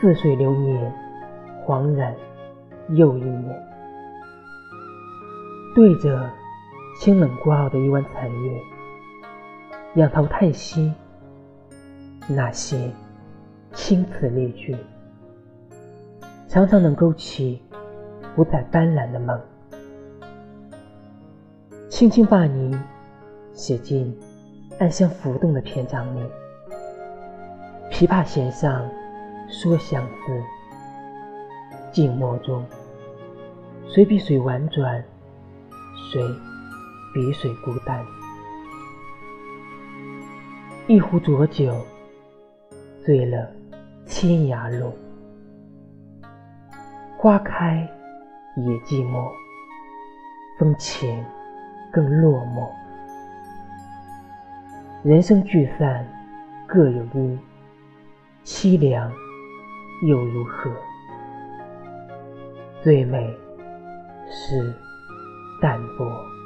似水流年，恍然又一年。对着清冷孤傲的一弯残月，仰头叹息，那些青词丽句，常常能勾起五彩斑斓的梦。轻轻把你写进暗香浮动的篇章里，琵琶弦上说相思，静默中，谁比谁婉转？谁比谁孤单？一壶浊酒，醉了天涯路。花开也寂寞，风情更落寞。人生聚散各有因，凄凉又如何？最美是。淡泊。